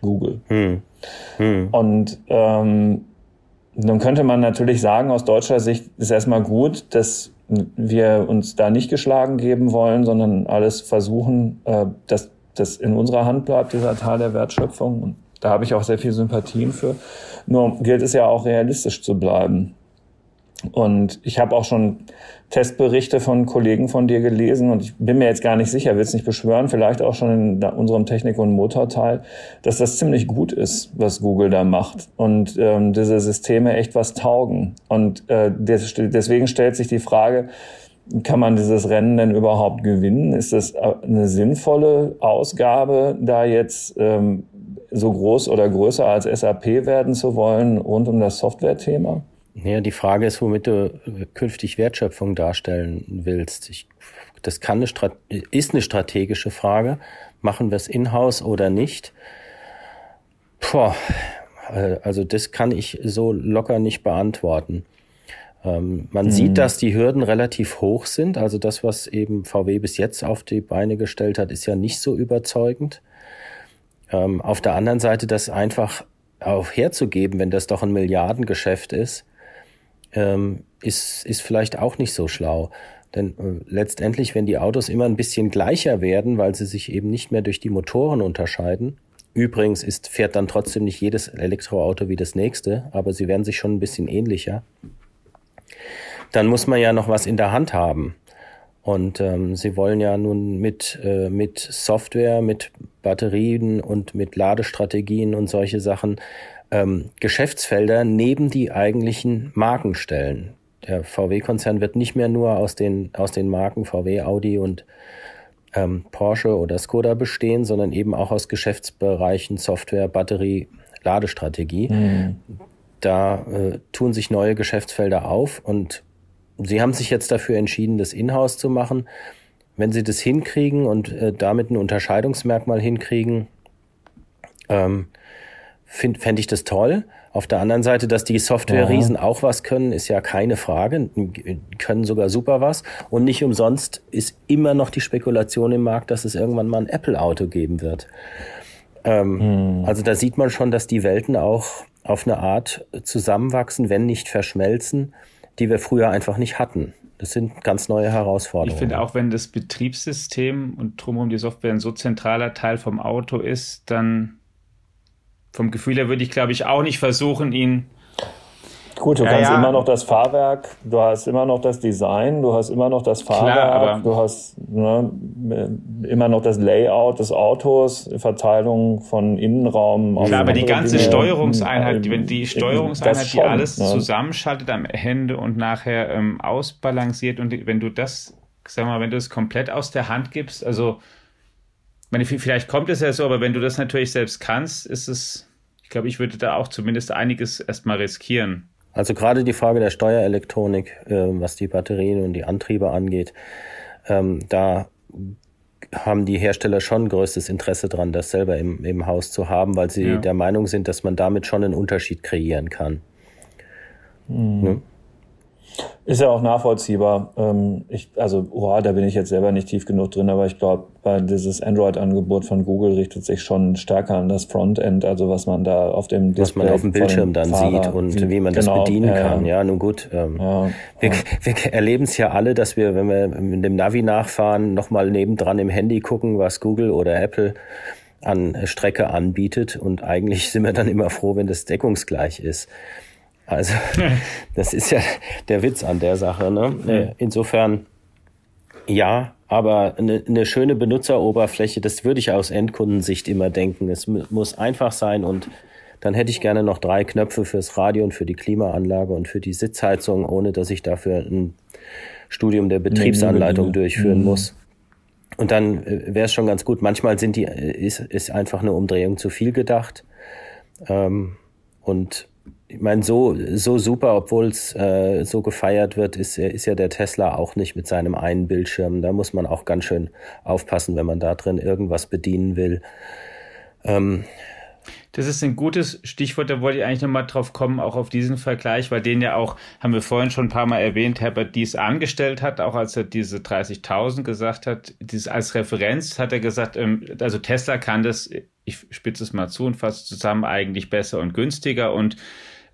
Google. Hm. Hm. Und ähm, nun könnte man natürlich sagen, aus deutscher Sicht ist erstmal gut, dass wir uns da nicht geschlagen geben wollen, sondern alles versuchen, äh, dass das in unserer Hand bleibt, dieser Teil der Wertschöpfung. Und da habe ich auch sehr viel Sympathien für. Nur gilt es ja auch realistisch zu bleiben. Und ich habe auch schon Testberichte von Kollegen von dir gelesen und ich bin mir jetzt gar nicht sicher, will es nicht beschwören, vielleicht auch schon in unserem Technik- und Motorteil, dass das ziemlich gut ist, was Google da macht und ähm, diese Systeme echt was taugen. Und äh, des, deswegen stellt sich die Frage, kann man dieses Rennen denn überhaupt gewinnen? Ist das äh, eine sinnvolle Ausgabe, da jetzt ähm, so groß oder größer als SAP werden zu wollen rund um das Software-Thema? Ja, die Frage ist, womit du künftig Wertschöpfung darstellen willst. Ich das kann eine, ist eine strategische Frage. Machen wir es in-house oder nicht? Boah, äh, also das kann ich so locker nicht beantworten. Ähm, man mhm. sieht, dass die Hürden relativ hoch sind. Also das, was eben VW bis jetzt auf die Beine gestellt hat, ist ja nicht so überzeugend. Ähm, auf der anderen Seite, das einfach auch herzugeben, wenn das doch ein Milliardengeschäft ist, ähm, ist, ist vielleicht auch nicht so schlau. Denn äh, letztendlich, wenn die Autos immer ein bisschen gleicher werden, weil sie sich eben nicht mehr durch die Motoren unterscheiden, übrigens ist, fährt dann trotzdem nicht jedes Elektroauto wie das nächste, aber sie werden sich schon ein bisschen ähnlicher, dann muss man ja noch was in der Hand haben. Und ähm, sie wollen ja nun mit, äh, mit Software, mit Batterien und mit Ladestrategien und solche Sachen ähm, Geschäftsfelder neben die eigentlichen Marken stellen. Der VW-Konzern wird nicht mehr nur aus den, aus den Marken VW, Audi und ähm, Porsche oder Skoda bestehen, sondern eben auch aus Geschäftsbereichen Software, Batterie, Ladestrategie. Mhm. Da äh, tun sich neue Geschäftsfelder auf und Sie haben sich jetzt dafür entschieden, das Inhouse zu machen. Wenn Sie das hinkriegen und äh, damit ein Unterscheidungsmerkmal hinkriegen, ähm, fände ich das toll. Auf der anderen Seite, dass die Software-Riesen auch was können, ist ja keine Frage. Können sogar super was. Und nicht umsonst ist immer noch die Spekulation im Markt, dass es irgendwann mal ein Apple-Auto geben wird. Ähm, hm. Also da sieht man schon, dass die Welten auch auf eine Art zusammenwachsen, wenn nicht verschmelzen die wir früher einfach nicht hatten. Das sind ganz neue Herausforderungen. Ich finde auch, wenn das Betriebssystem und drumherum die Software ein so zentraler Teil vom Auto ist, dann vom Gefühl her würde ich, glaube ich, auch nicht versuchen, ihn Gut, du ja, kannst ja. immer noch das Fahrwerk, du hast immer noch das Design, du hast immer noch das Fahrwerk, Klar, du hast ne, immer noch das Layout des Autos, Verteilung von Innenraum. Klar, aber die ganze Dinge, Steuerungseinheit, wenn die Steuerungseinheit, schon, die alles ne? zusammenschaltet am Ende und nachher ähm, ausbalanciert und wenn du das, sag mal, wenn du es komplett aus der Hand gibst, also meine, vielleicht kommt es ja so, aber wenn du das natürlich selbst kannst, ist es, ich glaube, ich würde da auch zumindest einiges erstmal riskieren. Also gerade die Frage der Steuerelektronik, äh, was die Batterien und die Antriebe angeht, ähm, da haben die Hersteller schon größtes Interesse dran, das selber im, im Haus zu haben, weil sie ja. der Meinung sind, dass man damit schon einen Unterschied kreieren kann. Mhm. Ne? Ist ja auch nachvollziehbar. Ähm, ich, also, oh, da bin ich jetzt selber nicht tief genug drin, aber ich glaube, dieses Android-Angebot von Google richtet sich schon stärker an das Frontend, also was man da auf dem Display Was man auf dem Bildschirm dann Fahrer sieht und wie, wie man genau, das bedienen ja, kann. Ja, nun gut. Ähm, ja, wir, ja. wir erleben es ja alle, dass wir, wenn wir mit dem Navi nachfahren, nochmal nebendran im Handy gucken, was Google oder Apple an Strecke anbietet und eigentlich sind wir dann immer froh, wenn das deckungsgleich ist. Also [LAUGHS] das ist ja der Witz an der Sache. Ne? Insofern ja, aber eine, eine schöne Benutzeroberfläche, das würde ich aus Endkundensicht immer denken. Es muss einfach sein und dann hätte ich gerne noch drei Knöpfe fürs Radio und für die Klimaanlage und für die Sitzheizung, ohne dass ich dafür ein Studium der Betriebsanleitung durchführen mhm. muss. Und dann äh, wäre es schon ganz gut. Manchmal sind die, äh, ist, ist einfach eine Umdrehung zu viel gedacht. Ähm, und ich meine, so, so super, obwohl es äh, so gefeiert wird, ist, ist ja der Tesla auch nicht mit seinem einen Bildschirm. Da muss man auch ganz schön aufpassen, wenn man da drin irgendwas bedienen will. Ähm, das ist ein gutes Stichwort, da wollte ich eigentlich nochmal drauf kommen, auch auf diesen Vergleich, weil den ja auch, haben wir vorhin schon ein paar Mal erwähnt, Herbert dies angestellt hat, auch als er diese 30.000 gesagt hat, dieses als Referenz hat er gesagt, ähm, also Tesla kann das, ich spitze es mal zu und fasse zusammen, eigentlich besser und günstiger und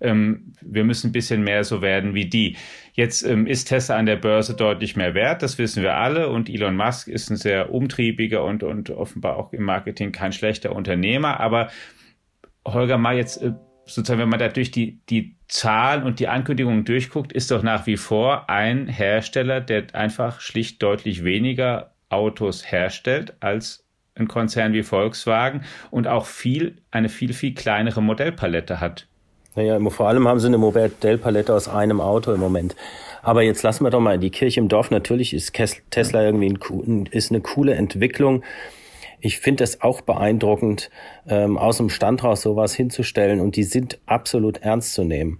ähm, wir müssen ein bisschen mehr so werden wie die. Jetzt ähm, ist Tesla an der Börse deutlich mehr wert, das wissen wir alle. Und Elon Musk ist ein sehr umtriebiger und, und offenbar auch im Marketing kein schlechter Unternehmer. Aber Holger, mal jetzt äh, sozusagen, wenn man da durch die, die Zahlen und die Ankündigungen durchguckt, ist doch nach wie vor ein Hersteller, der einfach schlicht deutlich weniger Autos herstellt als ein Konzern wie Volkswagen und auch viel, eine viel, viel kleinere Modellpalette hat. Naja, vor allem haben sie eine Modellpalette aus einem Auto im Moment. Aber jetzt lassen wir doch mal die Kirche im Dorf. Natürlich ist Tesla irgendwie ein, ist eine coole Entwicklung. Ich finde es auch beeindruckend, ähm, aus dem Stand raus sowas hinzustellen und die sind absolut ernst zu nehmen.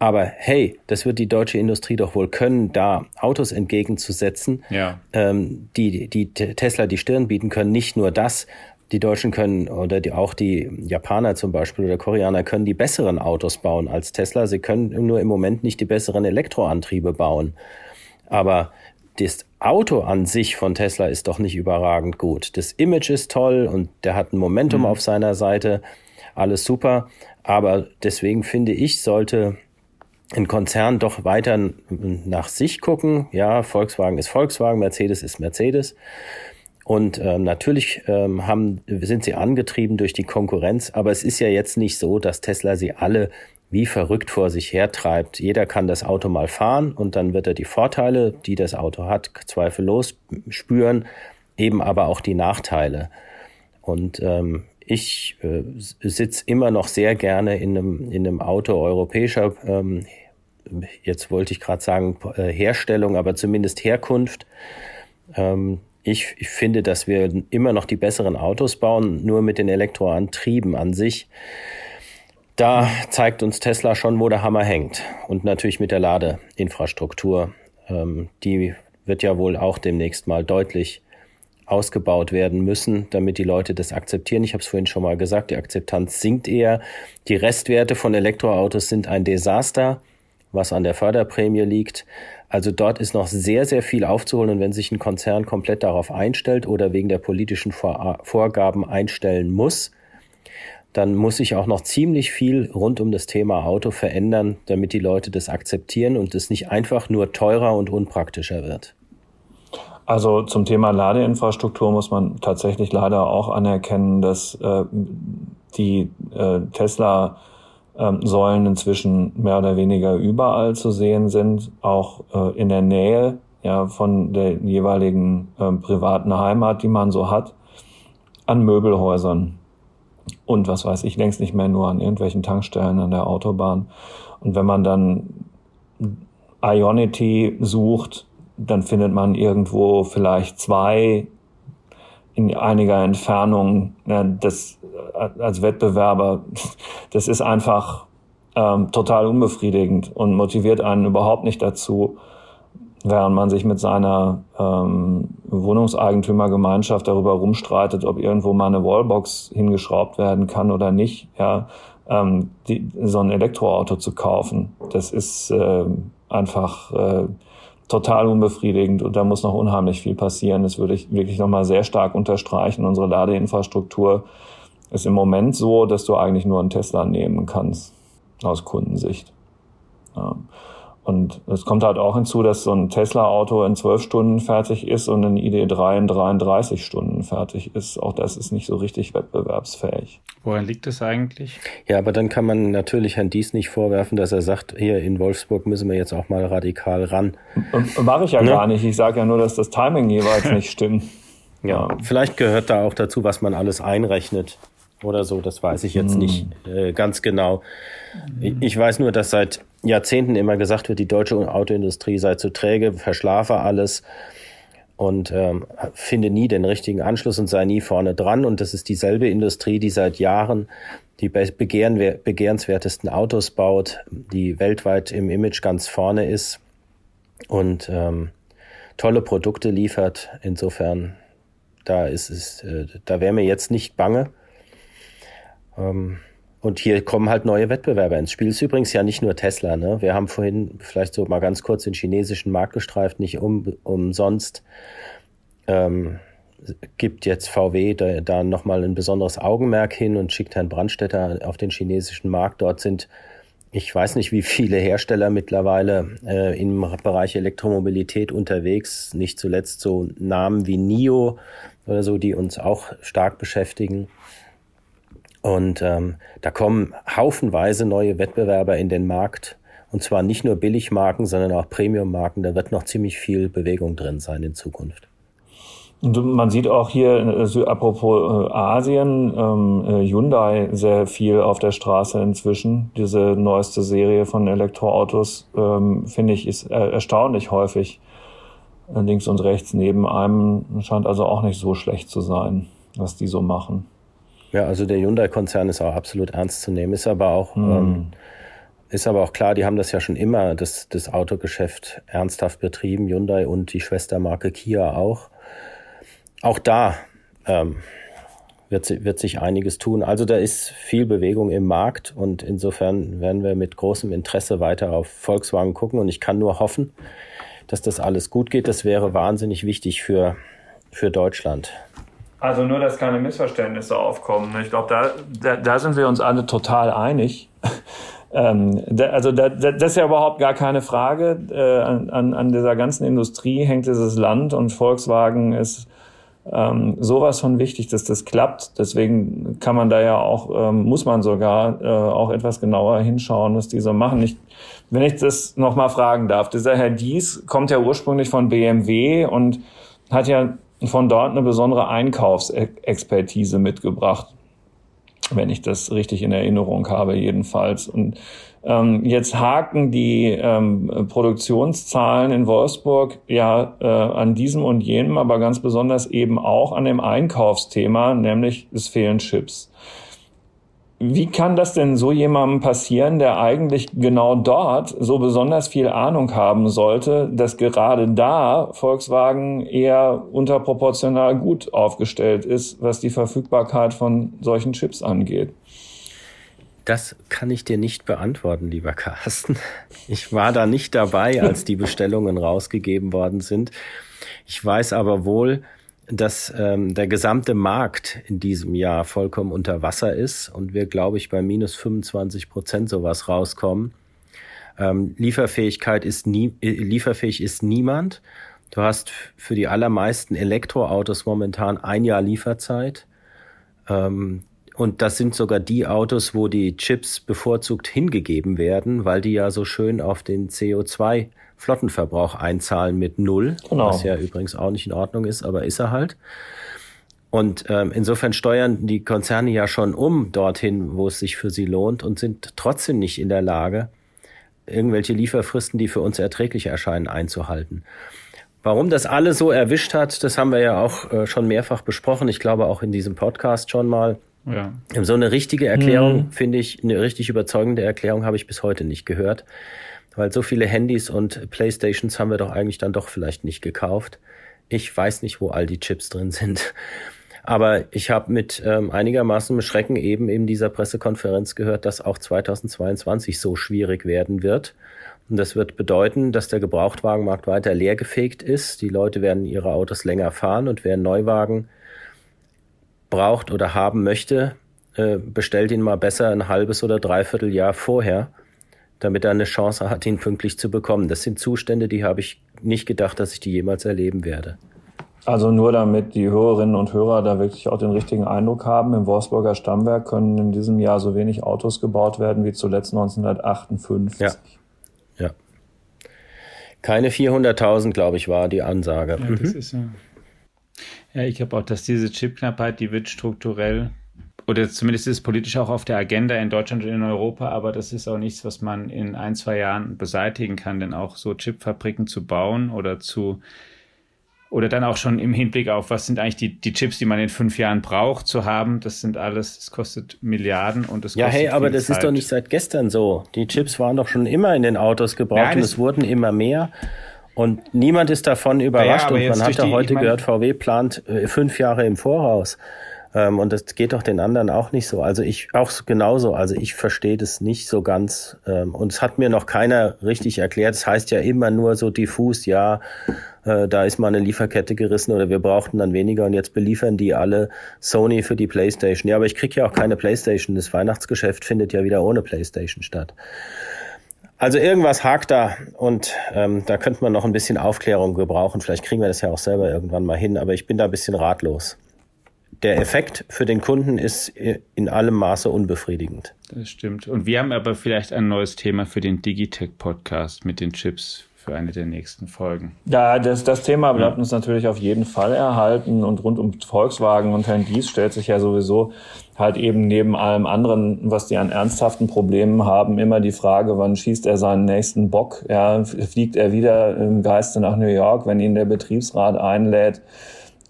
Aber hey, das wird die deutsche Industrie doch wohl können, da Autos entgegenzusetzen, ja. ähm, die, die Tesla die Stirn bieten können. Nicht nur das, die Deutschen können oder die, auch die Japaner zum Beispiel oder Koreaner können die besseren Autos bauen als Tesla. Sie können nur im Moment nicht die besseren Elektroantriebe bauen. Aber das Auto an sich von Tesla ist doch nicht überragend gut. Das Image ist toll und der hat ein Momentum mhm. auf seiner Seite. Alles super. Aber deswegen finde ich, sollte ein Konzern doch weiter nach sich gucken. Ja, Volkswagen ist Volkswagen, Mercedes ist Mercedes. Und ähm, natürlich ähm, haben, sind sie angetrieben durch die Konkurrenz, aber es ist ja jetzt nicht so, dass Tesla sie alle wie verrückt vor sich hertreibt. Jeder kann das Auto mal fahren und dann wird er die Vorteile, die das Auto hat, zweifellos spüren, eben aber auch die Nachteile. Und ähm, ich äh, sitze immer noch sehr gerne in einem, in einem Auto europäischer, ähm, jetzt wollte ich gerade sagen äh, Herstellung, aber zumindest Herkunft. Ähm, ich, ich finde, dass wir immer noch die besseren Autos bauen, nur mit den Elektroantrieben an sich. Da zeigt uns Tesla schon, wo der Hammer hängt. Und natürlich mit der Ladeinfrastruktur. Ähm, die wird ja wohl auch demnächst mal deutlich ausgebaut werden müssen, damit die Leute das akzeptieren. Ich habe es vorhin schon mal gesagt, die Akzeptanz sinkt eher. Die Restwerte von Elektroautos sind ein Desaster, was an der Förderprämie liegt. Also dort ist noch sehr, sehr viel aufzuholen. Und wenn sich ein Konzern komplett darauf einstellt oder wegen der politischen Vorgaben einstellen muss, dann muss sich auch noch ziemlich viel rund um das Thema Auto verändern, damit die Leute das akzeptieren und es nicht einfach nur teurer und unpraktischer wird. Also zum Thema Ladeinfrastruktur muss man tatsächlich leider auch anerkennen, dass äh, die äh, Tesla ähm, Säulen inzwischen mehr oder weniger überall zu sehen sind, auch äh, in der Nähe ja, von der jeweiligen äh, privaten Heimat, die man so hat, an Möbelhäusern und was weiß ich, längst nicht mehr nur an irgendwelchen Tankstellen an der Autobahn. Und wenn man dann Ionity sucht, dann findet man irgendwo vielleicht zwei in einiger Entfernung ja, das als Wettbewerber, das ist einfach ähm, total unbefriedigend und motiviert einen überhaupt nicht dazu, während man sich mit seiner ähm, Wohnungseigentümergemeinschaft darüber rumstreitet, ob irgendwo mal eine Wallbox hingeschraubt werden kann oder nicht, ja, ähm, die, so ein Elektroauto zu kaufen. Das ist äh, einfach äh, total unbefriedigend und da muss noch unheimlich viel passieren. Das würde ich wirklich nochmal sehr stark unterstreichen. Unsere Ladeinfrastruktur ist im Moment so, dass du eigentlich nur einen Tesla nehmen kannst aus Kundensicht. Ja. Und es kommt halt auch hinzu, dass so ein Tesla-Auto in zwölf Stunden fertig ist und ein ID3 in 33 Stunden fertig ist. Auch das ist nicht so richtig wettbewerbsfähig. Woran liegt es eigentlich? Ja, aber dann kann man natürlich Herrn Dies nicht vorwerfen, dass er sagt, hier in Wolfsburg müssen wir jetzt auch mal radikal ran. Mache ich ja ne? gar nicht. Ich sage ja nur, dass das Timing jeweils [LAUGHS] nicht stimmt. Ja, vielleicht gehört da auch dazu, was man alles einrechnet oder so. Das weiß ich jetzt hm. nicht äh, ganz genau. Ich weiß nur, dass seit Jahrzehnten immer gesagt wird, die deutsche Autoindustrie sei zu träge, verschlafe alles und ähm, finde nie den richtigen Anschluss und sei nie vorne dran. Und das ist dieselbe Industrie, die seit Jahren die begehren, begehrenswertesten Autos baut, die weltweit im Image ganz vorne ist und ähm, tolle Produkte liefert. Insofern, da ist es, äh, da wäre mir jetzt nicht bange. Ähm, und hier kommen halt neue Wettbewerber ins Spiel. Ist übrigens ja nicht nur Tesla. Ne? Wir haben vorhin vielleicht so mal ganz kurz den chinesischen Markt gestreift, nicht um, umsonst. Ähm, gibt jetzt VW da, da nochmal ein besonderes Augenmerk hin und schickt Herrn Brandstetter auf den chinesischen Markt. Dort sind, ich weiß nicht, wie viele Hersteller mittlerweile äh, im Bereich Elektromobilität unterwegs. Nicht zuletzt so Namen wie NIO oder so, die uns auch stark beschäftigen. Und ähm, da kommen haufenweise neue Wettbewerber in den Markt. Und zwar nicht nur Billigmarken, sondern auch Premiummarken. Da wird noch ziemlich viel Bewegung drin sein in Zukunft. Und man sieht auch hier, also apropos äh, Asien, ähm, äh, Hyundai sehr viel auf der Straße inzwischen. Diese neueste Serie von Elektroautos, ähm, finde ich, ist äh, erstaunlich häufig links und rechts neben einem. Scheint also auch nicht so schlecht zu sein. was die so machen. Ja, also der Hyundai-Konzern ist auch absolut ernst zu nehmen, ist aber auch, mhm. ähm, ist aber auch klar, die haben das ja schon immer, das, das Autogeschäft ernsthaft betrieben, Hyundai und die Schwestermarke Kia auch. Auch da ähm, wird, wird sich einiges tun. Also da ist viel Bewegung im Markt und insofern werden wir mit großem Interesse weiter auf Volkswagen gucken und ich kann nur hoffen, dass das alles gut geht. Das wäre wahnsinnig wichtig für, für Deutschland. Also nur, dass keine Missverständnisse aufkommen. Ich glaube, da, da, da sind wir uns alle total einig. [LAUGHS] ähm, da, also da, da, das ist ja überhaupt gar keine Frage. Äh, an, an dieser ganzen Industrie hängt dieses Land und Volkswagen ist ähm, sowas von wichtig, dass das klappt. Deswegen kann man da ja auch, ähm, muss man sogar äh, auch etwas genauer hinschauen, was die so machen. Ich, wenn ich das nochmal fragen darf, dieser Herr Dies kommt ja ursprünglich von BMW und hat ja von dort eine besondere Einkaufsexpertise mitgebracht, wenn ich das richtig in Erinnerung habe jedenfalls. Und ähm, jetzt haken die ähm, Produktionszahlen in Wolfsburg ja äh, an diesem und jenem, aber ganz besonders eben auch an dem Einkaufsthema, nämlich es fehlen Chips. Wie kann das denn so jemandem passieren, der eigentlich genau dort so besonders viel Ahnung haben sollte, dass gerade da Volkswagen eher unterproportional gut aufgestellt ist, was die Verfügbarkeit von solchen Chips angeht? Das kann ich dir nicht beantworten, lieber Carsten. Ich war da nicht dabei, als die Bestellungen rausgegeben worden sind. Ich weiß aber wohl, dass ähm, der gesamte Markt in diesem Jahr vollkommen unter Wasser ist und wir, glaube ich, bei minus 25 Prozent sowas rauskommen. Ähm, Lieferfähigkeit ist nie, äh, lieferfähig ist niemand. Du hast für die allermeisten Elektroautos momentan ein Jahr Lieferzeit. Ähm, und das sind sogar die Autos, wo die Chips bevorzugt hingegeben werden, weil die ja so schön auf den CO2 Flottenverbrauch einzahlen mit null, genau. was ja übrigens auch nicht in Ordnung ist, aber ist er halt. Und ähm, insofern steuern die Konzerne ja schon um dorthin, wo es sich für sie lohnt und sind trotzdem nicht in der Lage, irgendwelche Lieferfristen, die für uns erträglich erscheinen, einzuhalten. Warum das alle so erwischt hat, das haben wir ja auch äh, schon mehrfach besprochen. Ich glaube auch in diesem Podcast schon mal. Ja. So eine richtige Erklärung, mhm. finde ich, eine richtig überzeugende Erklärung habe ich bis heute nicht gehört. Weil so viele Handys und Playstations haben wir doch eigentlich dann doch vielleicht nicht gekauft. Ich weiß nicht, wo all die Chips drin sind. Aber ich habe mit ähm, einigermaßen Schrecken eben in dieser Pressekonferenz gehört, dass auch 2022 so schwierig werden wird. Und das wird bedeuten, dass der Gebrauchtwagenmarkt weiter leergefegt ist. Die Leute werden ihre Autos länger fahren und wer einen Neuwagen braucht oder haben möchte, äh, bestellt ihn mal besser ein halbes oder dreiviertel Jahr vorher damit er eine Chance hat, ihn pünktlich zu bekommen. Das sind Zustände, die habe ich nicht gedacht, dass ich die jemals erleben werde. Also nur damit die Hörerinnen und Hörer da wirklich auch den richtigen Eindruck haben, im Wolfsburger Stammwerk können in diesem Jahr so wenig Autos gebaut werden wie zuletzt 1958. Ja. ja. Keine 400.000, glaube ich, war die Ansage. Ja, das mhm. ist ja. Ja, ich glaube auch, dass diese Chipknappheit, die wird strukturell oder zumindest ist es politisch auch auf der Agenda in Deutschland und in Europa, aber das ist auch nichts, was man in ein, zwei Jahren beseitigen kann, denn auch so Chipfabriken zu bauen oder zu oder dann auch schon im Hinblick auf, was sind eigentlich die, die Chips, die man in fünf Jahren braucht, zu haben. Das sind alles, es kostet Milliarden und es ja, kostet. Ja, hey, aber das Zeit. ist doch nicht seit gestern so. Die Chips waren doch schon immer in den Autos gebraucht Nein, und es wurden immer mehr. Und niemand ist davon überrascht. Ja, und man hat ja heute gehört, VW plant äh, fünf Jahre im Voraus. Ähm, und das geht doch den anderen auch nicht so. Also ich auch genauso. Also ich verstehe das nicht so ganz. Ähm, und es hat mir noch keiner richtig erklärt. Es das heißt ja immer nur so diffus, ja, äh, da ist mal eine Lieferkette gerissen oder wir brauchten dann weniger und jetzt beliefern die alle Sony für die Playstation. Ja, aber ich krieg ja auch keine Playstation. Das Weihnachtsgeschäft findet ja wieder ohne Playstation statt. Also irgendwas hakt da und ähm, da könnte man noch ein bisschen Aufklärung gebrauchen. Vielleicht kriegen wir das ja auch selber irgendwann mal hin, aber ich bin da ein bisschen ratlos der Effekt für den Kunden ist in allem Maße unbefriedigend. Das stimmt. Und wir haben aber vielleicht ein neues Thema für den Digitech-Podcast mit den Chips für eine der nächsten Folgen. Ja, das, das Thema bleibt uns natürlich auf jeden Fall erhalten und rund um Volkswagen und Herrn Dies stellt sich ja sowieso halt eben neben allem anderen, was die an ernsthaften Problemen haben, immer die Frage, wann schießt er seinen nächsten Bock? Ja, fliegt er wieder im Geiste nach New York, wenn ihn der Betriebsrat einlädt?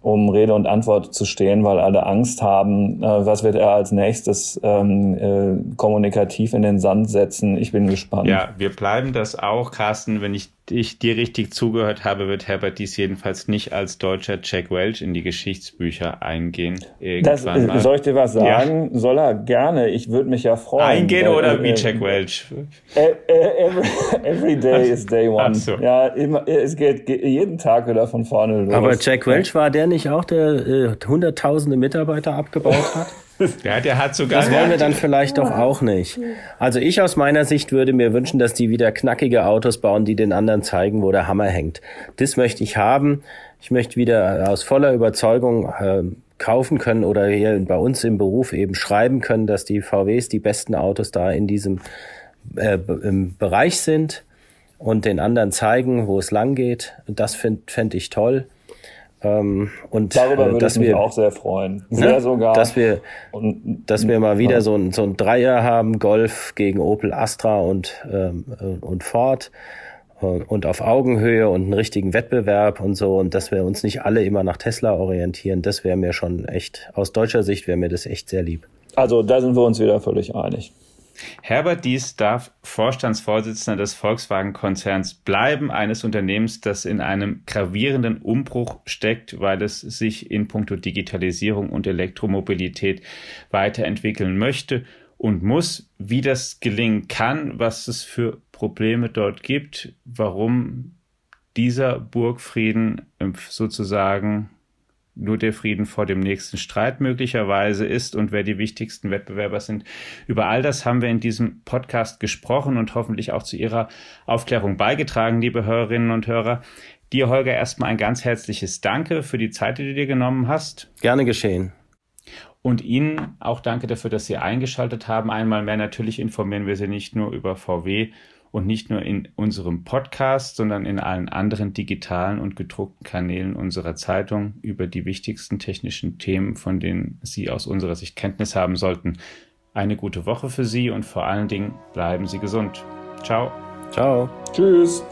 Um Rede und Antwort zu stehen, weil alle Angst haben, äh, was wird er als nächstes ähm, äh, kommunikativ in den Sand setzen. Ich bin gespannt. Ja, wir bleiben das auch, Carsten, wenn ich ich dir richtig zugehört habe, wird Herbert dies jedenfalls nicht als deutscher Jack Welch in die Geschichtsbücher eingehen. Das, mal. Soll ich dir was sagen? Ja. Soll er gerne. Ich würde mich ja freuen. Eingehen weil, oder äh, wie Jack Welch? Every, [LAUGHS] every day is day one. So. Ja, immer, es geht, geht, jeden Tag wieder von vorne los. Aber Jack Welch war der nicht auch, der äh, hunderttausende Mitarbeiter abgebaut hat? [LAUGHS] [LAUGHS] Ja, der hat sogar. Das wollen wir dann vielleicht doch auch nicht. Also ich aus meiner Sicht würde mir wünschen, dass die wieder knackige Autos bauen, die den anderen zeigen, wo der Hammer hängt. Das möchte ich haben. Ich möchte wieder aus voller Überzeugung äh, kaufen können oder hier bei uns im Beruf eben schreiben können, dass die VWs die besten Autos da in diesem äh, Bereich sind und den anderen zeigen, wo es lang geht. Das fände fänd ich toll. Ähm, und Darüber äh, würde ich mich wir, auch sehr freuen. Ne, sehr ne? sogar. Dass wir, und, dass wir mal wieder so, ein, so ein Dreier haben, Golf gegen Opel Astra und, ähm, äh, und Ford äh, und auf Augenhöhe und einen richtigen Wettbewerb und so und dass wir uns nicht alle immer nach Tesla orientieren, das wäre mir schon echt, aus deutscher Sicht wäre mir das echt sehr lieb. Also da sind wir uns wieder völlig einig. Herbert Dies darf Vorstandsvorsitzender des Volkswagen-Konzerns bleiben, eines Unternehmens, das in einem gravierenden Umbruch steckt, weil es sich in puncto Digitalisierung und Elektromobilität weiterentwickeln möchte und muss. Wie das gelingen kann, was es für Probleme dort gibt, warum dieser Burgfrieden sozusagen nur der Frieden vor dem nächsten Streit möglicherweise ist und wer die wichtigsten Wettbewerber sind. Über all das haben wir in diesem Podcast gesprochen und hoffentlich auch zu Ihrer Aufklärung beigetragen, liebe Hörerinnen und Hörer. Dir, Holger, erstmal ein ganz herzliches Danke für die Zeit, die du dir genommen hast. Gerne geschehen. Und Ihnen auch danke dafür, dass Sie eingeschaltet haben. Einmal mehr natürlich informieren wir Sie nicht nur über VW, und nicht nur in unserem Podcast, sondern in allen anderen digitalen und gedruckten Kanälen unserer Zeitung über die wichtigsten technischen Themen, von denen Sie aus unserer Sicht Kenntnis haben sollten. Eine gute Woche für Sie und vor allen Dingen bleiben Sie gesund. Ciao. Ciao. Tschüss.